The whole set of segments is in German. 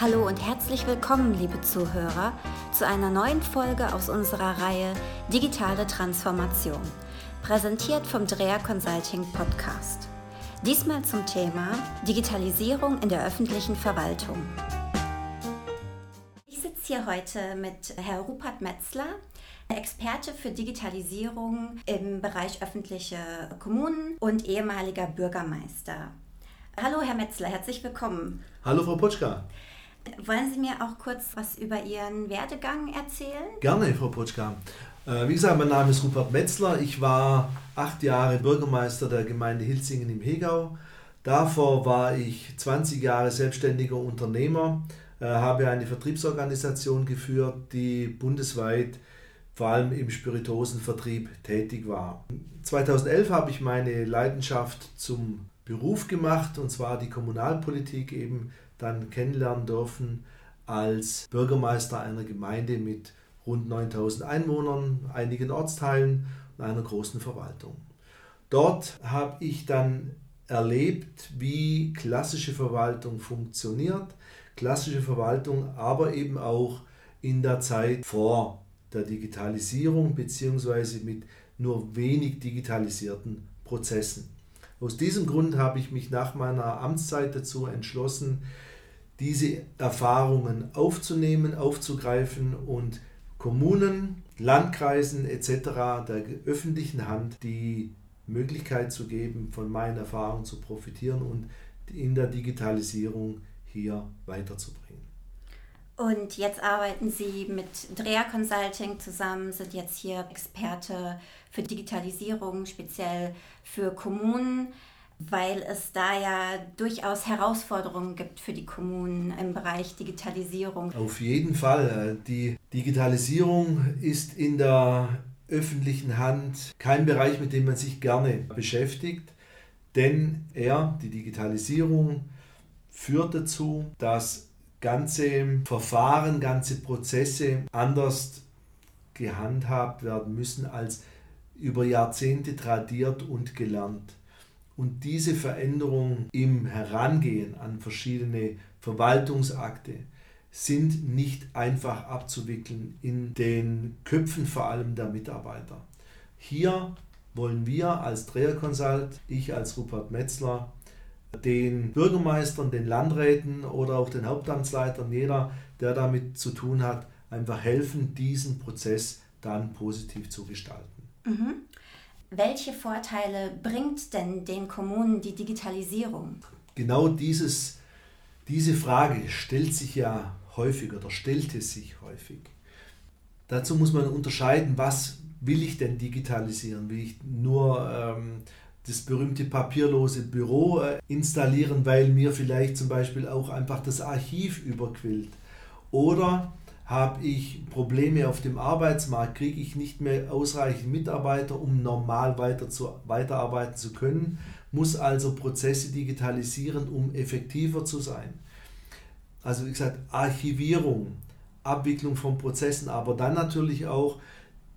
Hallo und herzlich willkommen, liebe Zuhörer, zu einer neuen Folge aus unserer Reihe Digitale Transformation, präsentiert vom Dreher Consulting Podcast. Diesmal zum Thema Digitalisierung in der öffentlichen Verwaltung. Ich sitze hier heute mit Herrn Rupert Metzler, Experte für Digitalisierung im Bereich öffentliche Kommunen und ehemaliger Bürgermeister. Hallo, Herr Metzler, herzlich willkommen. Hallo, Frau Potschka. Wollen Sie mir auch kurz was über Ihren Werdegang erzählen? Gerne, Frau Potschka. Äh, wie gesagt, mein Name ist Rupert Metzler. Ich war acht Jahre Bürgermeister der Gemeinde Hilzingen im Hegau. Davor war ich 20 Jahre selbstständiger Unternehmer, äh, habe eine Vertriebsorganisation geführt, die bundesweit vor allem im Spirituosenvertrieb tätig war. 2011 habe ich meine Leidenschaft zum Beruf gemacht, und zwar die Kommunalpolitik eben dann kennenlernen dürfen als Bürgermeister einer Gemeinde mit rund 9000 Einwohnern, einigen Ortsteilen und einer großen Verwaltung. Dort habe ich dann erlebt, wie klassische Verwaltung funktioniert. Klassische Verwaltung, aber eben auch in der Zeit vor der Digitalisierung bzw. mit nur wenig digitalisierten Prozessen. Aus diesem Grund habe ich mich nach meiner Amtszeit dazu entschlossen, diese Erfahrungen aufzunehmen, aufzugreifen und Kommunen, Landkreisen etc. der öffentlichen Hand die Möglichkeit zu geben, von meinen Erfahrungen zu profitieren und in der Digitalisierung hier weiterzubringen. Und jetzt arbeiten Sie mit Dreher Consulting zusammen, sind jetzt hier Experte für Digitalisierung, speziell für Kommunen weil es da ja durchaus Herausforderungen gibt für die Kommunen im Bereich Digitalisierung. Auf jeden Fall. Die Digitalisierung ist in der öffentlichen Hand kein Bereich, mit dem man sich gerne beschäftigt, denn er, die Digitalisierung, führt dazu, dass ganze Verfahren, ganze Prozesse anders gehandhabt werden müssen als über Jahrzehnte tradiert und gelernt. Und diese Veränderung im Herangehen an verschiedene Verwaltungsakte sind nicht einfach abzuwickeln in den Köpfen vor allem der Mitarbeiter. Hier wollen wir als Dreher Consult, ich als Rupert Metzler, den Bürgermeistern, den Landräten oder auch den Hauptamtsleitern, jeder, der damit zu tun hat, einfach helfen, diesen Prozess dann positiv zu gestalten. Mhm. Welche Vorteile bringt denn den Kommunen die Digitalisierung? Genau dieses, diese Frage stellt sich ja häufig oder stellte sich häufig. Dazu muss man unterscheiden, was will ich denn digitalisieren? Will ich nur ähm, das berühmte papierlose Büro äh, installieren, weil mir vielleicht zum Beispiel auch einfach das Archiv überquillt? Oder habe ich Probleme auf dem Arbeitsmarkt, kriege ich nicht mehr ausreichend Mitarbeiter, um normal weiter zu, weiterarbeiten zu können, muss also Prozesse digitalisieren, um effektiver zu sein. Also wie gesagt, Archivierung, Abwicklung von Prozessen, aber dann natürlich auch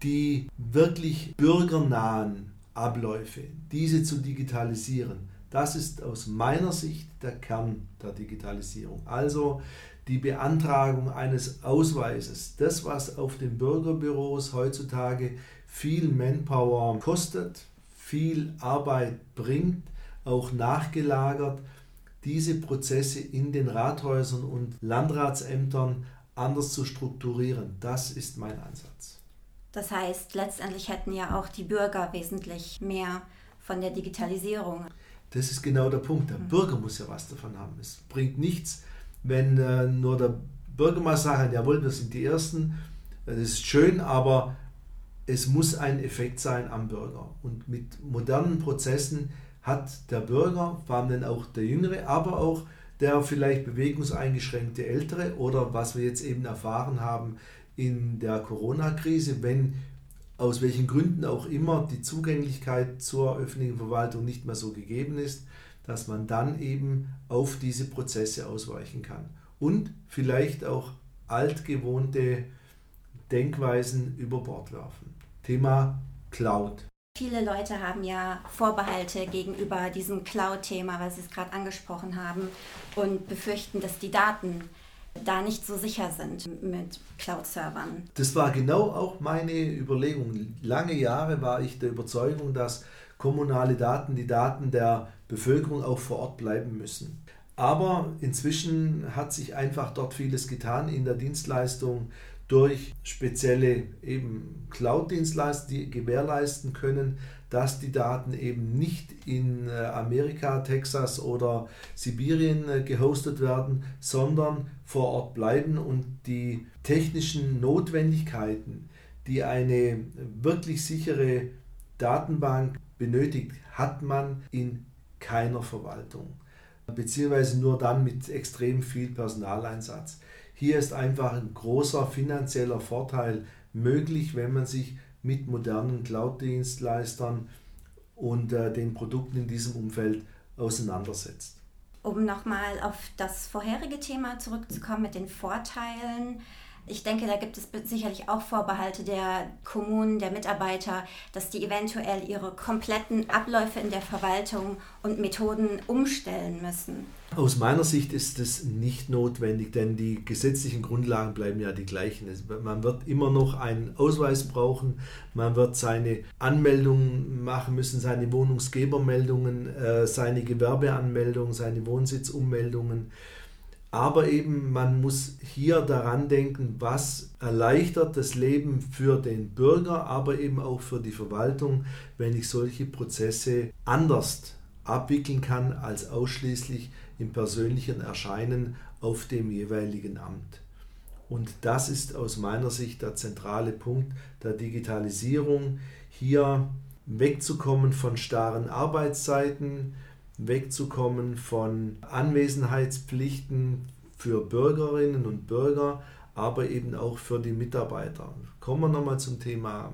die wirklich bürgernahen Abläufe, diese zu digitalisieren. Das ist aus meiner Sicht der Kern der Digitalisierung. Also die Beantragung eines Ausweises, das, was auf den Bürgerbüros heutzutage viel Manpower kostet, viel Arbeit bringt, auch nachgelagert, diese Prozesse in den Rathäusern und Landratsämtern anders zu strukturieren. Das ist mein Ansatz. Das heißt, letztendlich hätten ja auch die Bürger wesentlich mehr von der Digitalisierung. Das ist genau der Punkt. Der mhm. Bürger muss ja was davon haben. Es bringt nichts, wenn äh, nur der Bürgermeister sagt, jawohl, wir sind die Ersten, das ist schön, aber es muss ein Effekt sein am Bürger. Und mit modernen Prozessen hat der Bürger, vor allem dann auch der Jüngere, aber auch der vielleicht bewegungseingeschränkte Ältere oder was wir jetzt eben erfahren haben in der Corona-Krise, wenn aus welchen Gründen auch immer die Zugänglichkeit zur öffentlichen Verwaltung nicht mehr so gegeben ist, dass man dann eben auf diese Prozesse ausweichen kann und vielleicht auch altgewohnte Denkweisen über Bord werfen. Thema Cloud. Viele Leute haben ja Vorbehalte gegenüber diesem Cloud-Thema, was Sie es gerade angesprochen haben, und befürchten, dass die Daten da nicht so sicher sind mit Cloud-Servern. Das war genau auch meine Überlegung. Lange Jahre war ich der Überzeugung, dass kommunale Daten die Daten der Bevölkerung auch vor Ort bleiben müssen. Aber inzwischen hat sich einfach dort vieles getan in der Dienstleistung durch spezielle eben Cloud-Dienstleister, die gewährleisten können, dass die Daten eben nicht in äh, Amerika, Texas oder Sibirien äh, gehostet werden, sondern vor Ort bleiben und die technischen Notwendigkeiten, die eine wirklich sichere Datenbank benötigt, hat man in keiner Verwaltung, beziehungsweise nur dann mit extrem viel Personaleinsatz. Hier ist einfach ein großer finanzieller Vorteil möglich, wenn man sich mit modernen Cloud-Dienstleistern und äh, den Produkten in diesem Umfeld auseinandersetzt. Um nochmal auf das vorherige Thema zurückzukommen mit den Vorteilen, ich denke, da gibt es sicherlich auch Vorbehalte der Kommunen, der Mitarbeiter, dass die eventuell ihre kompletten Abläufe in der Verwaltung und Methoden umstellen müssen. Aus meiner Sicht ist das nicht notwendig, denn die gesetzlichen Grundlagen bleiben ja die gleichen. Man wird immer noch einen Ausweis brauchen, man wird seine Anmeldungen machen müssen, seine Wohnungsgebermeldungen, äh, seine Gewerbeanmeldungen, seine Wohnsitzummeldungen. Aber eben, man muss hier daran denken, was erleichtert das Leben für den Bürger, aber eben auch für die Verwaltung, wenn ich solche Prozesse anders abwickeln kann als ausschließlich im persönlichen Erscheinen auf dem jeweiligen Amt. Und das ist aus meiner Sicht der zentrale Punkt der Digitalisierung, hier wegzukommen von starren Arbeitszeiten, wegzukommen von Anwesenheitspflichten für Bürgerinnen und Bürger, aber eben auch für die Mitarbeiter. Kommen wir nochmal zum Thema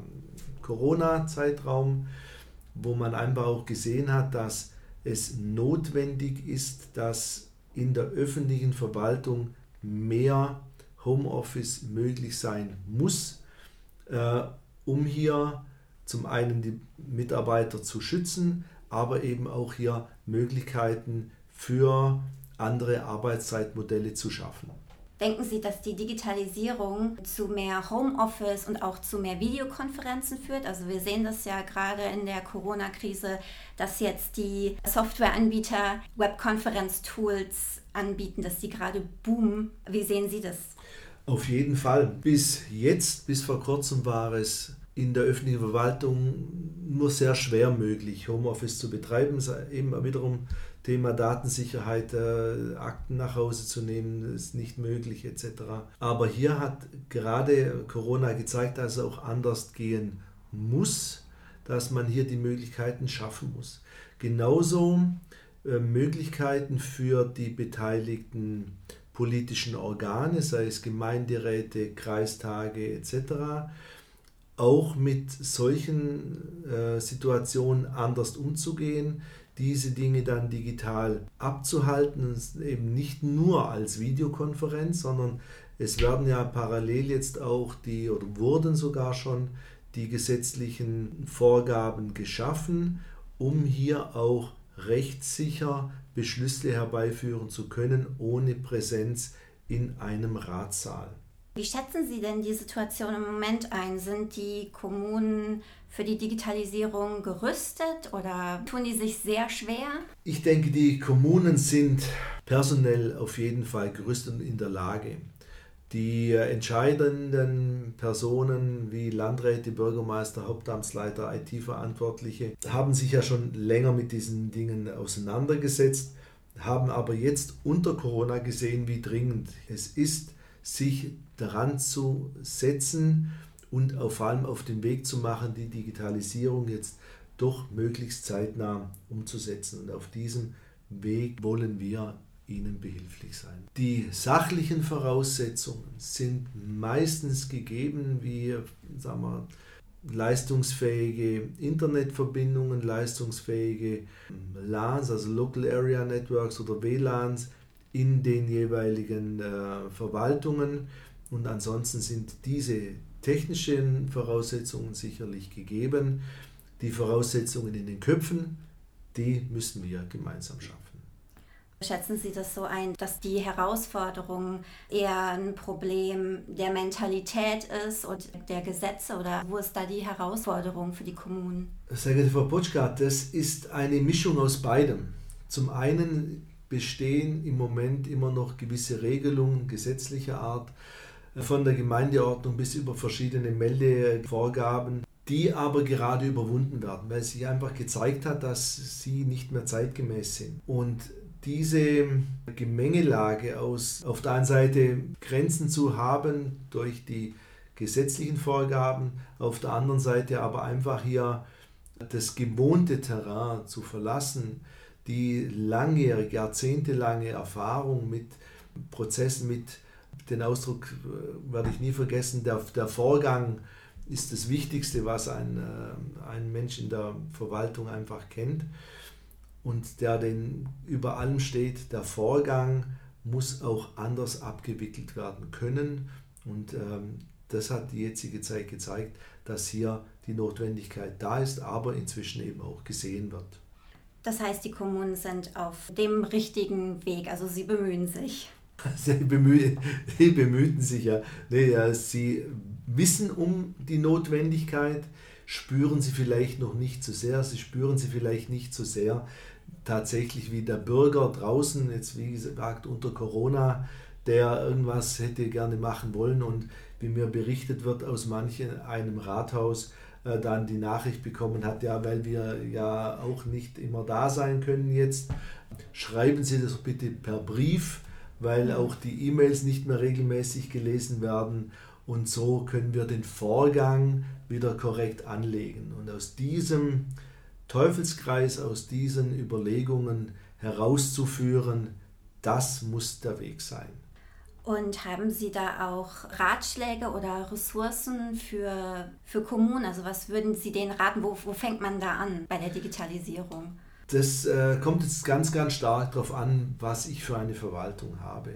Corona-Zeitraum, wo man einfach auch gesehen hat, dass es notwendig ist, dass in der öffentlichen Verwaltung mehr Homeoffice möglich sein muss, äh, um hier zum einen die Mitarbeiter zu schützen, aber eben auch hier Möglichkeiten für andere Arbeitszeitmodelle zu schaffen. Denken Sie, dass die Digitalisierung zu mehr Homeoffice und auch zu mehr Videokonferenzen führt? Also wir sehen das ja gerade in der Corona-Krise, dass jetzt die Softwareanbieter Webkonferenz-Tools anbieten, dass die gerade boomen. Wie sehen Sie das? Auf jeden Fall. Bis jetzt, bis vor kurzem war es in der öffentlichen Verwaltung nur sehr schwer möglich, Homeoffice zu betreiben. Eben wiederum Thema Datensicherheit, äh, Akten nach Hause zu nehmen, ist nicht möglich etc. Aber hier hat gerade Corona gezeigt, dass es auch anders gehen muss, dass man hier die Möglichkeiten schaffen muss. Genauso äh, Möglichkeiten für die beteiligten politischen Organe, sei es Gemeinderäte, Kreistage etc., auch mit solchen äh, Situationen anders umzugehen, diese Dinge dann digital abzuhalten, eben nicht nur als Videokonferenz, sondern es werden ja parallel jetzt auch die oder wurden sogar schon die gesetzlichen Vorgaben geschaffen, um hier auch rechtssicher Beschlüsse herbeiführen zu können, ohne Präsenz in einem Ratssaal. Wie schätzen Sie denn die Situation im Moment ein? Sind die Kommunen für die Digitalisierung gerüstet oder tun die sich sehr schwer? Ich denke, die Kommunen sind personell auf jeden Fall gerüstet und in der Lage. Die entscheidenden Personen wie Landräte, Bürgermeister, Hauptamtsleiter, IT-Verantwortliche haben sich ja schon länger mit diesen Dingen auseinandergesetzt, haben aber jetzt unter Corona gesehen, wie dringend es ist, sich daran zu setzen und auch vor allem auf den Weg zu machen, die Digitalisierung jetzt doch möglichst zeitnah umzusetzen. Und auf diesem Weg wollen wir Ihnen behilflich sein. Die sachlichen Voraussetzungen sind meistens gegeben, wie sagen wir, leistungsfähige Internetverbindungen, leistungsfähige LANs, also Local Area Networks oder WLANs in den jeweiligen äh, Verwaltungen. Und ansonsten sind diese technischen Voraussetzungen sicherlich gegeben. Die Voraussetzungen in den Köpfen, die müssen wir gemeinsam schaffen. Schätzen Sie das so ein, dass die Herausforderung eher ein Problem der Mentalität ist und der Gesetze oder wo ist da die Herausforderung für die Kommunen? Sehr geehrte Frau Potschka, das ist eine Mischung aus beidem. Zum einen bestehen im Moment immer noch gewisse Regelungen gesetzlicher Art, von der Gemeindeordnung bis über verschiedene Meldevorgaben, die aber gerade überwunden werden, weil sich einfach gezeigt hat, dass sie nicht mehr zeitgemäß sind. Und diese Gemengelage aus auf der einen Seite Grenzen zu haben durch die gesetzlichen Vorgaben, auf der anderen Seite aber einfach hier das gewohnte Terrain zu verlassen, die langjährige, jahrzehntelange Erfahrung mit Prozessen, mit den Ausdruck äh, werde ich nie vergessen, der, der Vorgang ist das Wichtigste, was ein, äh, ein Mensch in der Verwaltung einfach kennt und der den über allem steht. Der Vorgang muss auch anders abgewickelt werden können und ähm, das hat die jetzige Zeit gezeigt, dass hier die Notwendigkeit da ist, aber inzwischen eben auch gesehen wird. Das heißt, die Kommunen sind auf dem richtigen Weg, also sie bemühen sich. Sie, bemühen, sie bemühten sich ja. Nee, ja. Sie wissen um die Notwendigkeit, spüren sie vielleicht noch nicht so sehr, sie spüren sie vielleicht nicht so sehr tatsächlich wie der Bürger draußen, jetzt wie gesagt unter Corona, der irgendwas hätte gerne machen wollen und wie mir berichtet wird aus manchen einem Rathaus, äh, dann die Nachricht bekommen hat, ja, weil wir ja auch nicht immer da sein können jetzt, schreiben Sie das bitte per Brief, weil auch die E-Mails nicht mehr regelmäßig gelesen werden und so können wir den Vorgang wieder korrekt anlegen. Und aus diesem Teufelskreis, aus diesen Überlegungen herauszuführen, das muss der Weg sein. Und haben Sie da auch Ratschläge oder Ressourcen für, für Kommunen? Also was würden Sie denen raten? Wo, wo fängt man da an bei der Digitalisierung? Das äh, kommt jetzt ganz, ganz stark darauf an, was ich für eine Verwaltung habe.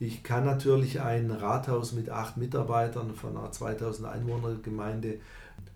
Ich kann natürlich ein Rathaus mit acht Mitarbeitern von einer 2000 Einwohner Gemeinde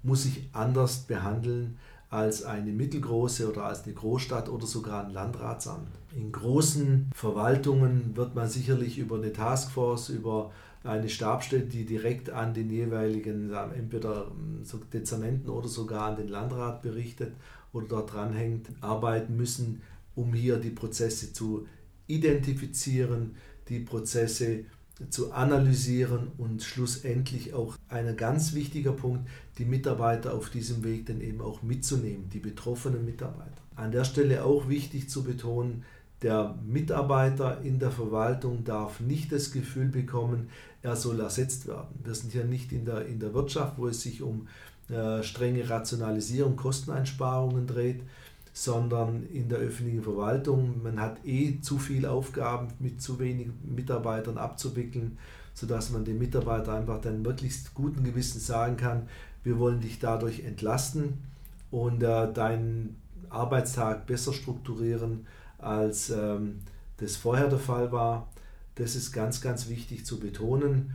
muss ich anders behandeln als eine mittelgroße oder als eine Großstadt oder sogar ein Landratsamt. In großen Verwaltungen wird man sicherlich über eine Taskforce, über eine Stabstelle, die direkt an den jeweiligen entweder ähm, Dezernenten oder sogar an den Landrat berichtet oder dort dranhängt, arbeiten müssen, um hier die Prozesse zu identifizieren, die Prozesse zu analysieren und schlussendlich auch ein ganz wichtiger Punkt, die Mitarbeiter auf diesem Weg dann eben auch mitzunehmen, die betroffenen Mitarbeiter. An der Stelle auch wichtig zu betonen, der Mitarbeiter in der Verwaltung darf nicht das Gefühl bekommen, er soll ersetzt werden. Wir sind ja nicht in der, in der Wirtschaft, wo es sich um äh, strenge Rationalisierung, Kosteneinsparungen dreht, sondern in der öffentlichen Verwaltung. Man hat eh zu viele Aufgaben mit zu wenigen Mitarbeitern abzuwickeln, sodass man den Mitarbeiter einfach dann möglichst guten Gewissen sagen kann, wir wollen dich dadurch entlasten und äh, deinen Arbeitstag besser strukturieren, als ähm, das vorher der Fall war. Das ist ganz, ganz wichtig zu betonen.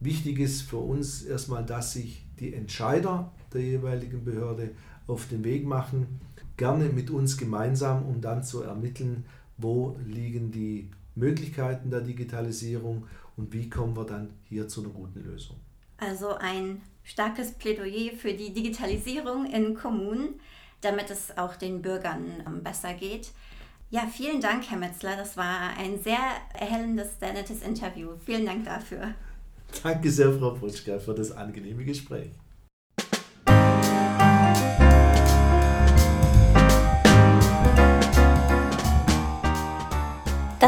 Wichtig ist für uns erstmal, dass sich die Entscheider der jeweiligen Behörde auf den Weg machen, gerne mit uns gemeinsam, um dann zu ermitteln, wo liegen die Möglichkeiten der Digitalisierung und wie kommen wir dann hier zu einer guten Lösung. Also ein starkes Plädoyer für die Digitalisierung in Kommunen, damit es auch den Bürgern ähm, besser geht. Ja, vielen Dank, Herr Metzler. Das war ein sehr erhellendes, sehr nettes Interview. Vielen Dank dafür. Danke sehr, Frau Brutschka, für das angenehme Gespräch.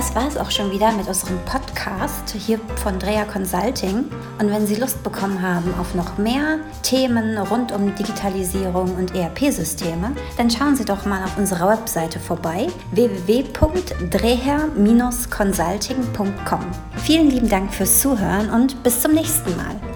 Das war es auch schon wieder mit unserem Podcast hier von Drea Consulting. Und wenn Sie Lust bekommen haben auf noch mehr Themen rund um Digitalisierung und ERP-Systeme, dann schauen Sie doch mal auf unserer Webseite vorbei www.dreher-consulting.com. Vielen lieben Dank fürs Zuhören und bis zum nächsten Mal.